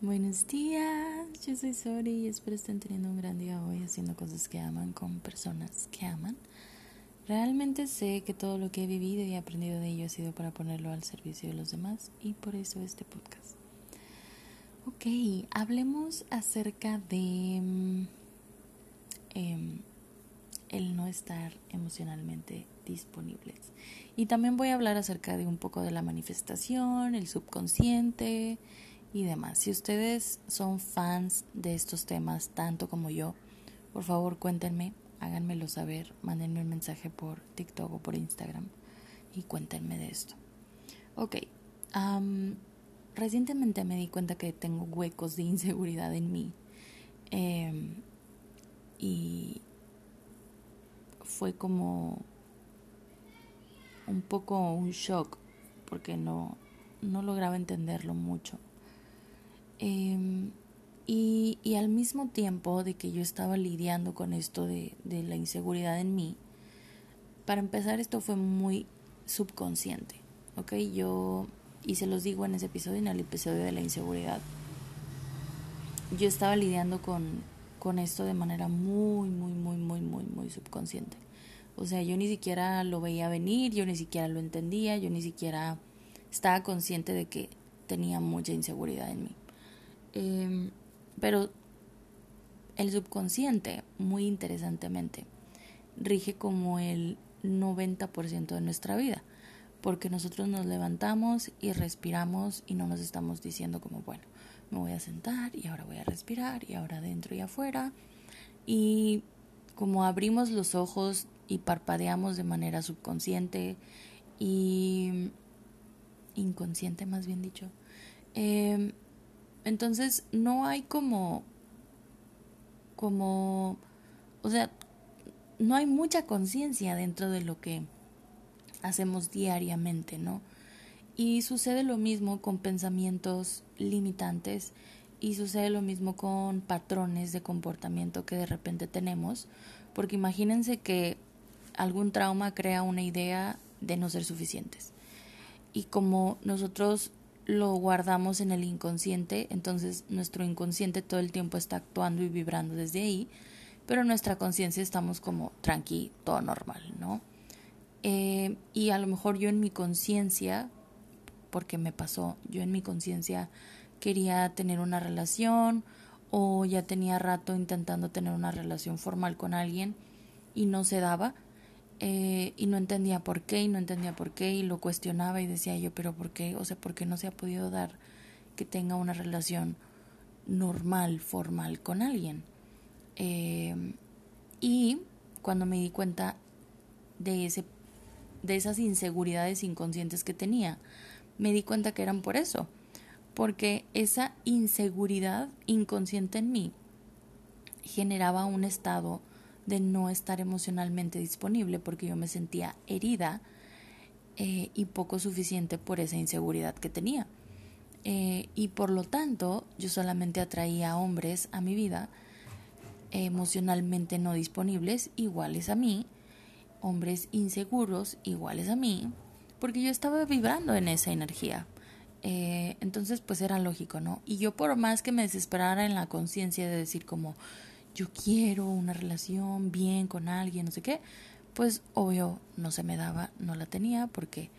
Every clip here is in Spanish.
Buenos días, yo soy Sori y espero estén teniendo un gran día hoy haciendo cosas que aman con personas que aman. Realmente sé que todo lo que he vivido y aprendido de ello ha sido para ponerlo al servicio de los demás y por eso este podcast. Ok, hablemos acerca de mm, em, el no estar emocionalmente disponibles. Y también voy a hablar acerca de un poco de la manifestación, el subconsciente y demás. Si ustedes son fans de estos temas tanto como yo, por favor cuéntenme, háganmelo saber, mándenme un mensaje por TikTok o por Instagram y cuéntenme de esto. Ok, recientemente me di cuenta que tengo huecos de inseguridad en mí em, y fue como un poco un shock porque no, no lograba entenderlo mucho. Em, y, y, al mismo tiempo de que yo estaba lidiando con esto de, de la inseguridad en mí, para empezar esto fue muy subconsciente, ¿ok? Yo, y se los digo en ese episodio, en el episodio de la inseguridad, yo estaba lidiando con, con esto de manera muy, muy, muy, muy, muy, muy subconsciente. O sea, yo ni siquiera lo veía venir, yo ni siquiera lo entendía, yo ni siquiera estaba consciente de que tenía mucha inseguridad en mí. Em, pero el subconsciente, muy interesantemente, rige como el 90% de nuestra vida, porque nosotros nos levantamos y respiramos y no nos estamos diciendo como, bueno, me voy a sentar y ahora voy a respirar y ahora adentro y afuera. Y como abrimos los ojos y parpadeamos de manera subconsciente y inconsciente más bien dicho, eh, entonces no hay como, como, o sea, no hay mucha conciencia dentro de lo que hacemos diariamente, ¿no? Y sucede lo mismo con pensamientos limitantes y sucede lo mismo con patrones de comportamiento que de repente tenemos, porque imagínense que algún trauma crea una idea de no ser suficientes. Y como nosotros lo guardamos en el inconsciente, entonces nuestro inconsciente todo el tiempo está actuando y vibrando desde ahí, pero nuestra conciencia estamos como tranqui, todo normal, ¿no? Eh, y a lo mejor yo en mi conciencia, porque me pasó, yo en mi conciencia quería tener una relación o ya tenía rato intentando tener una relación formal con alguien y no se daba, eh, y no entendía por qué y no entendía por qué y lo cuestionaba y decía yo, pero ¿por qué? O sea, ¿por qué no se ha podido dar que tenga una relación normal, formal con alguien? Eh, y cuando me di cuenta de, ese, de esas inseguridades inconscientes que tenía, me di cuenta que eran por eso, porque esa inseguridad inconsciente en mí generaba un estado de no estar emocionalmente disponible porque yo me sentía herida eh, y poco suficiente por esa inseguridad que tenía. Eh, y por lo tanto yo solamente atraía hombres a mi vida emocionalmente no disponibles iguales a mí, hombres inseguros iguales a mí, porque yo estaba vibrando en esa energía. Eh, entonces pues era lógico, ¿no? Y yo por más que me desesperara en la conciencia de decir como, yo quiero una relación bien con alguien, no sé qué, pues obvio no se me daba, no la tenía porque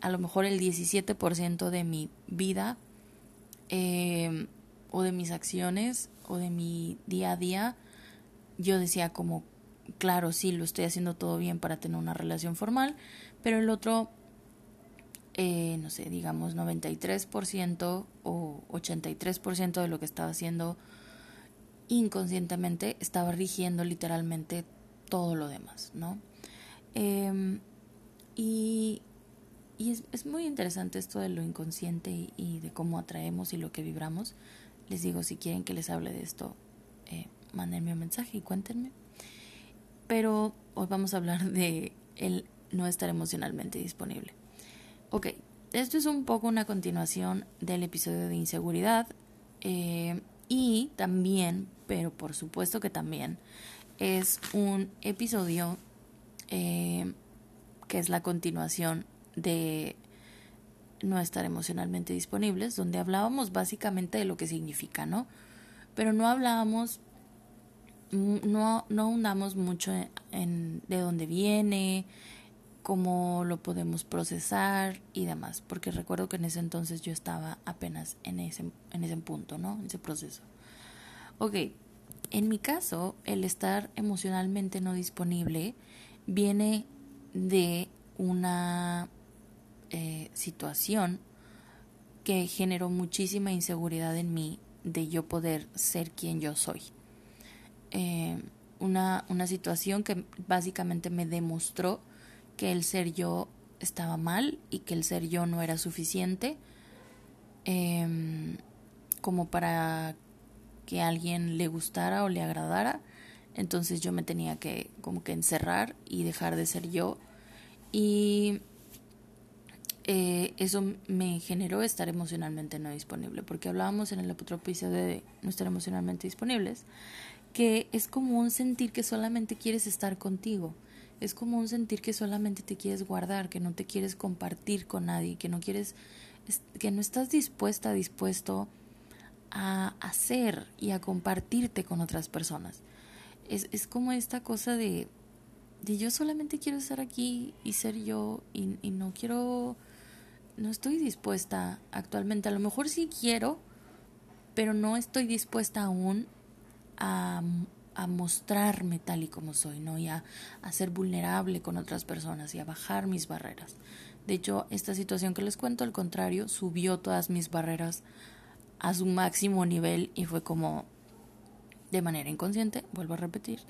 a lo mejor el 17% de mi vida em, o de mis acciones o de mi día a día, yo decía como, claro, sí, lo estoy haciendo todo bien para tener una relación formal, pero el otro, eh, no sé, digamos 93% o 83% de lo que estaba haciendo inconscientemente estaba rigiendo literalmente todo lo demás, ¿no? Em, y, y es, es, muy interesante esto de lo inconsciente y, de cómo atraemos y lo que vibramos. Les digo, si quieren que les hable de esto, eh, mándenme un mensaje y cuéntenme. Pero hoy vamos a hablar de el no estar emocionalmente disponible. Ok, esto es un poco una continuación del episodio de inseguridad. Eh, y también, pero por supuesto que también, es un episodio eh, que es la continuación de no estar emocionalmente disponibles, donde hablábamos básicamente de lo que significa, ¿no? Pero no hablábamos, no, no ahondamos mucho en, de dónde viene, cómo lo podemos procesar y demás, porque recuerdo que en ese entonces yo estaba apenas en ese, en ese punto, ¿no? En ese proceso. Ok, en mi caso, el estar emocionalmente no disponible viene de una eh, situación que generó muchísima inseguridad en mí de yo poder ser quien yo soy. Eh, una, una situación que básicamente me demostró que el ser yo estaba mal y que el ser yo no era suficiente em, como para que a alguien le gustara o le agradara. Entonces yo me tenía que como que encerrar y dejar de ser yo. Y eh, eso me generó estar emocionalmente no disponible, porque hablábamos en el otro de no estar emocionalmente disponibles, que es como un sentir que solamente quieres estar contigo es como un sentir que solamente te quieres guardar, que no te quieres compartir con nadie, que no quieres, que no estás dispuesta, dispuesto a hacer y a compartirte con otras personas. Es, es como esta cosa de, de yo solamente quiero estar aquí y ser yo y, y no quiero, no estoy dispuesta actualmente. A lo mejor sí quiero, pero no estoy dispuesta aún a a mostrarme tal y como soy, ¿no? Y a, ser vulnerable con otras personas y a bajar mis barreras. De hecho, esta situación que les cuento, al contrario, subió todas mis barreras a su máximo nivel y fue como, de manera inconsciente, vuelvo a repetir,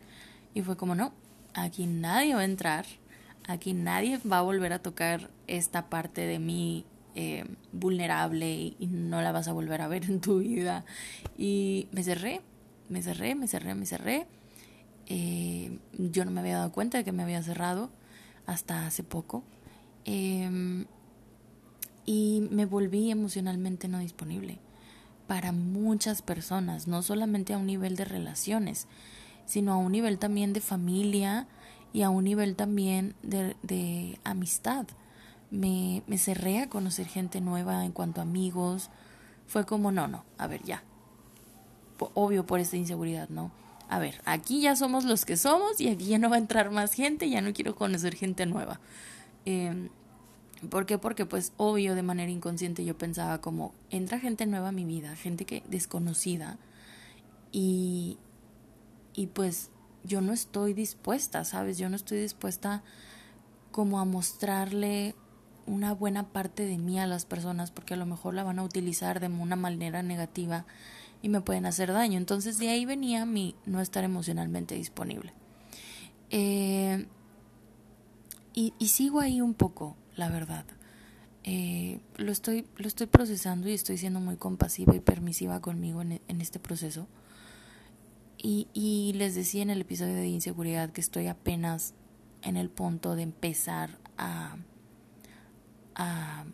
y fue como, no, aquí nadie va a entrar, aquí nadie va a volver a tocar esta parte de mí eh, vulnerable y no la vas a volver a ver en tu vida. Y me cerré, me cerré, me cerré, me cerré. Eh, yo no me había dado cuenta de que me había cerrado hasta hace poco. Em, y me volví emocionalmente no disponible para muchas personas, no solamente a un nivel de relaciones, sino a un nivel también de familia y a un nivel también de, amistad. Me, me cerré a conocer gente nueva en cuanto a amigos. Fue como, no, no, a ver, ya, obvio por esta inseguridad, ¿no? A ver, aquí ya somos los que somos y aquí ya no va a entrar más gente, ya no quiero conocer gente nueva. Eh, ¿Por qué? Porque pues obvio de manera inconsciente yo pensaba como, entra gente nueva a mi vida, gente que desconocida y, y pues yo no estoy dispuesta, ¿sabes? Yo no estoy dispuesta como a mostrarle una buena parte de mí a las personas porque a lo mejor la van a utilizar de una manera negativa y me pueden hacer daño. Entonces de ahí venía mi no estar emocionalmente disponible. Eh, y, sigo ahí un poco, la verdad. Eh, lo, estoy, lo estoy procesando y estoy siendo muy compasiva y permisiva conmigo en, en este proceso. Y, y les decía en el episodio de inseguridad que estoy apenas en el punto de empezar a, a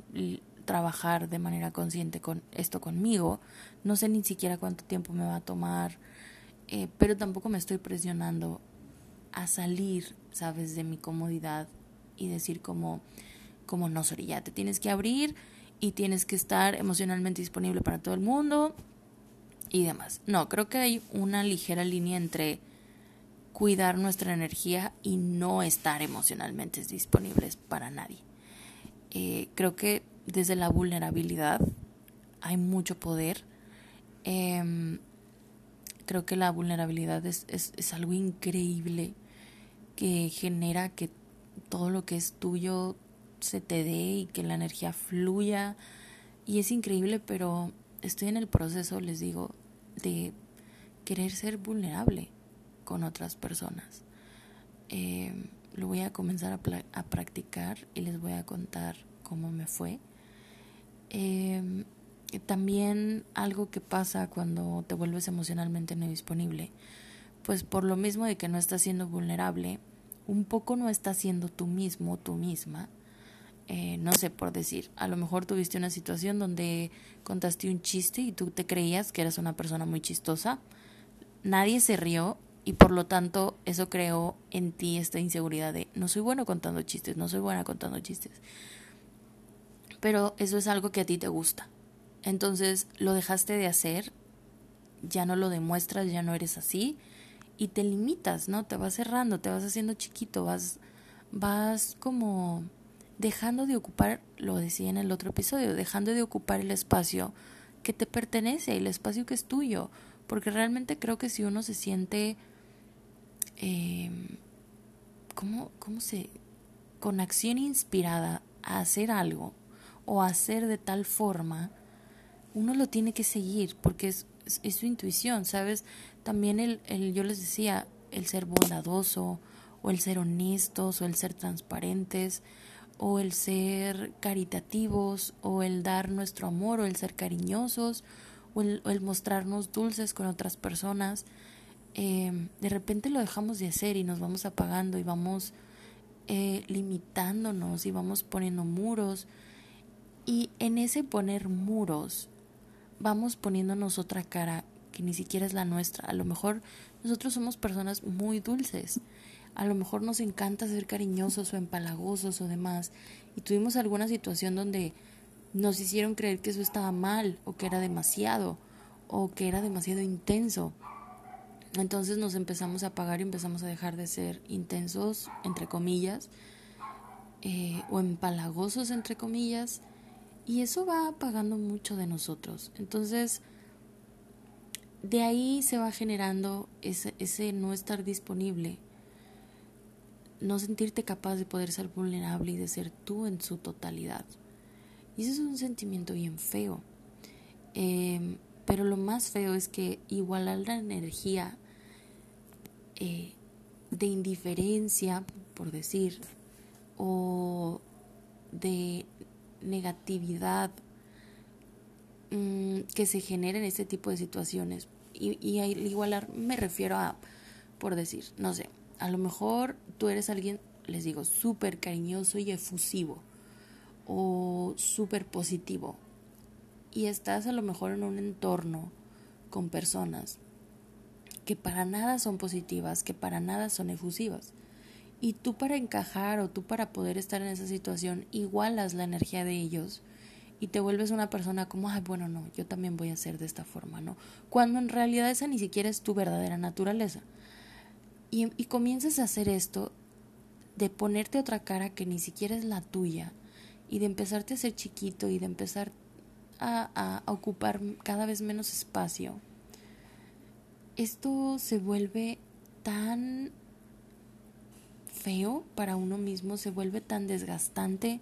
trabajar de manera consciente con esto conmigo. No sé ni siquiera cuánto tiempo me va a tomar, eh, pero tampoco me estoy presionando a salir, sabes, de mi comodidad y decir como, como no, Sori, ya te tienes que abrir y tienes que estar emocionalmente disponible para todo el mundo y demás. No, creo que hay una ligera línea entre cuidar nuestra energía y no estar emocionalmente disponibles para nadie. Eh, creo que desde la vulnerabilidad hay mucho poder. Em, creo que la vulnerabilidad es, es, algo increíble que genera que todo lo que es tuyo se te dé y que la energía fluya. Y es increíble, pero estoy en el proceso, les digo, de querer ser vulnerable con otras personas. Em, lo voy a comenzar a, a practicar y les voy a contar cómo me fue. Eh, también algo que pasa cuando te vuelves emocionalmente no disponible, pues por lo mismo de que no estás siendo vulnerable, un poco no estás siendo tú mismo, tú misma. Eh, no sé, por decir, a lo mejor tuviste una situación donde contaste un chiste y tú te creías que eras una persona muy chistosa, nadie se rió y por lo tanto eso creó en ti esta inseguridad de no soy bueno contando chistes, no soy buena contando chistes pero eso es algo que a ti te gusta. Entonces lo dejaste de hacer, ya no lo demuestras, ya no eres así y te limitas, ¿no? Te vas cerrando, te vas haciendo chiquito, vas vas como dejando de ocupar, lo decía en el otro episodio, dejando de ocupar el espacio que te pertenece, el espacio que es tuyo, porque realmente creo que si uno se siente, eh, ¿cómo, ¿cómo se? con acción inspirada a hacer algo o a hacer de tal forma, uno lo tiene que seguir porque es, es, su intuición, ¿sabes? También el, el, yo les decía, el ser bondadoso o el ser honestos o el ser transparentes o el ser caritativos o el dar nuestro amor o el ser cariñosos o el, mostrarnos dulces con otras personas. Eh, de repente lo dejamos de hacer y nos vamos apagando y vamos eh, limitándonos y vamos poniendo muros. Y en ese poner muros, vamos poniéndonos otra cara que ni siquiera es la nuestra. A lo mejor nosotros somos personas muy dulces. A lo mejor nos encanta ser cariñosos o empalagosos o demás. Y tuvimos alguna situación donde nos hicieron creer que eso estaba mal o que era demasiado o que era demasiado intenso. Entonces nos empezamos a apagar y empezamos a dejar de ser intensos, entre comillas, eh, o empalagosos, entre comillas, y eso va apagando mucho de nosotros. Entonces, de ahí se va generando ese, ese no estar disponible, no sentirte capaz de poder ser vulnerable y de ser tú en su totalidad. Y eso es un sentimiento bien feo. Em, pero lo más feo es que igualar la energía eh, de indiferencia, por decir, o de negatividad mm, que se genera en este tipo de situaciones. Y, y al igualar me refiero a, por decir, no sé, a lo mejor tú eres alguien, les digo, súper cariñoso y efusivo o súper positivo y estás a lo mejor en un entorno con personas que para nada son positivas, que para nada son efusivas. Y tú para encajar o tú para poder estar en esa situación igualas la energía de ellos y te vuelves una persona como, ay, bueno, no, yo también voy a ser de esta forma, ¿no? Cuando en realidad esa ni siquiera es tu verdadera naturaleza. Y, y comienzas a hacer esto de ponerte otra cara que ni siquiera es la tuya y de empezarte a ser chiquito y de empezar a, a ocupar cada vez menos espacio esto se vuelve tan feo para uno mismo, se vuelve tan desgastante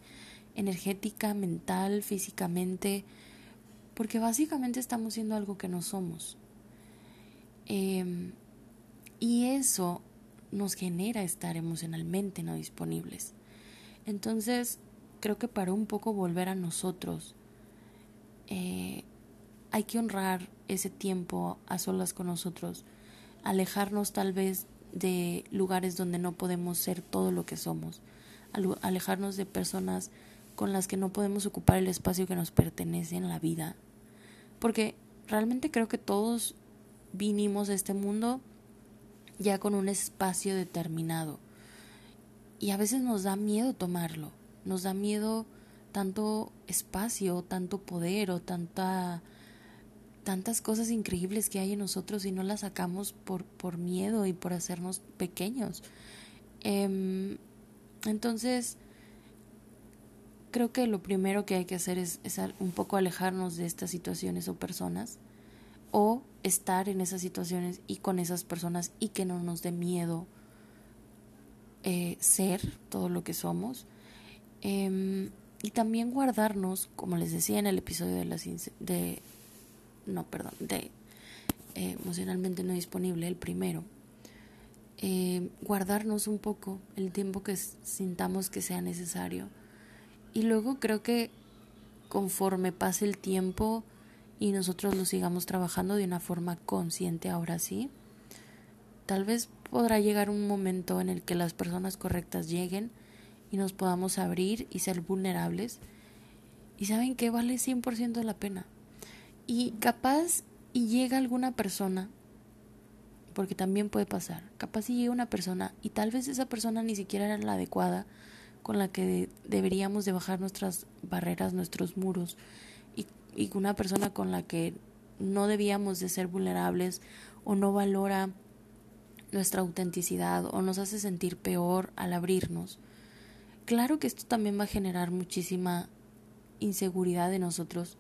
energética, mental, físicamente, porque básicamente estamos siendo algo que no somos. Em, y eso nos genera estar emocionalmente no disponibles. Entonces, creo que para un poco volver a nosotros, eh, hay que honrar ese tiempo a solas con nosotros, alejarnos tal vez de lugares donde no podemos ser todo lo que somos, alejarnos de personas con las que no podemos ocupar el espacio que nos pertenece en la vida. Porque realmente creo que todos vinimos a este mundo ya con un espacio determinado. Y a veces nos da miedo tomarlo, nos da miedo tanto espacio, tanto poder o tanta tantas cosas increíbles que hay en nosotros y no las sacamos por, por miedo y por hacernos pequeños. Em, entonces, creo que lo primero que hay que hacer es, un poco alejarnos de estas situaciones o personas o estar en esas situaciones y con esas personas y que no nos dé miedo eh, ser todo lo que somos. Em, y también guardarnos, como les decía en el episodio de, las, de no, perdón, de eh, emocionalmente no disponible, el primero, eh, guardarnos un poco el tiempo que sintamos que sea necesario. Y luego creo que conforme pase el tiempo y nosotros lo sigamos trabajando de una forma consciente ahora sí, tal vez podrá llegar un momento en el que las personas correctas lleguen y nos podamos abrir y ser vulnerables. Y saben que vale 100% la pena. Y capaz y llega alguna persona, porque también puede pasar, capaz y llega una persona y tal vez esa persona ni siquiera era la adecuada con la que deberíamos de bajar nuestras barreras, nuestros muros y, una persona con la que no debíamos de ser vulnerables o no valora nuestra autenticidad o nos hace sentir peor al abrirnos. Claro que esto también va a generar muchísima inseguridad de nosotros,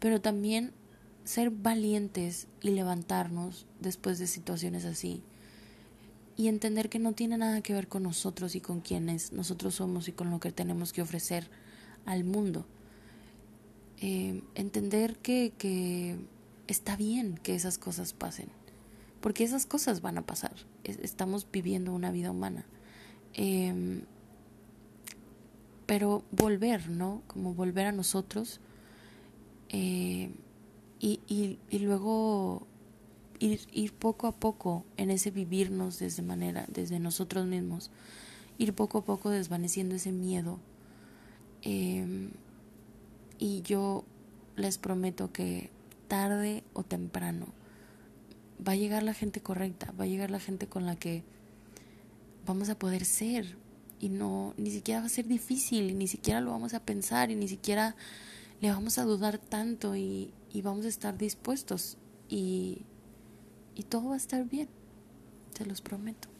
pero también ser valientes y levantarnos después de situaciones así y entender que no tiene nada que ver con nosotros y con quienes nosotros somos y con lo que tenemos que ofrecer al mundo. Eh, entender que, que está bien que esas cosas pasen, porque esas cosas van a pasar. Estamos viviendo una vida humana. Em, pero volver, ¿no? Como volver a nosotros eh, y, y, y, luego ir, ir poco a poco en ese vivirnos desde manera, desde nosotros mismos, ir poco a poco desvaneciendo ese miedo. Em, y yo les prometo que tarde o temprano va a llegar la gente correcta, va a llegar la gente con la que vamos a poder ser, y no, ni siquiera va a ser difícil, ni siquiera lo vamos a pensar y ni siquiera le vamos a dudar tanto y, y vamos a estar dispuestos y, y todo va a estar bien, te los prometo.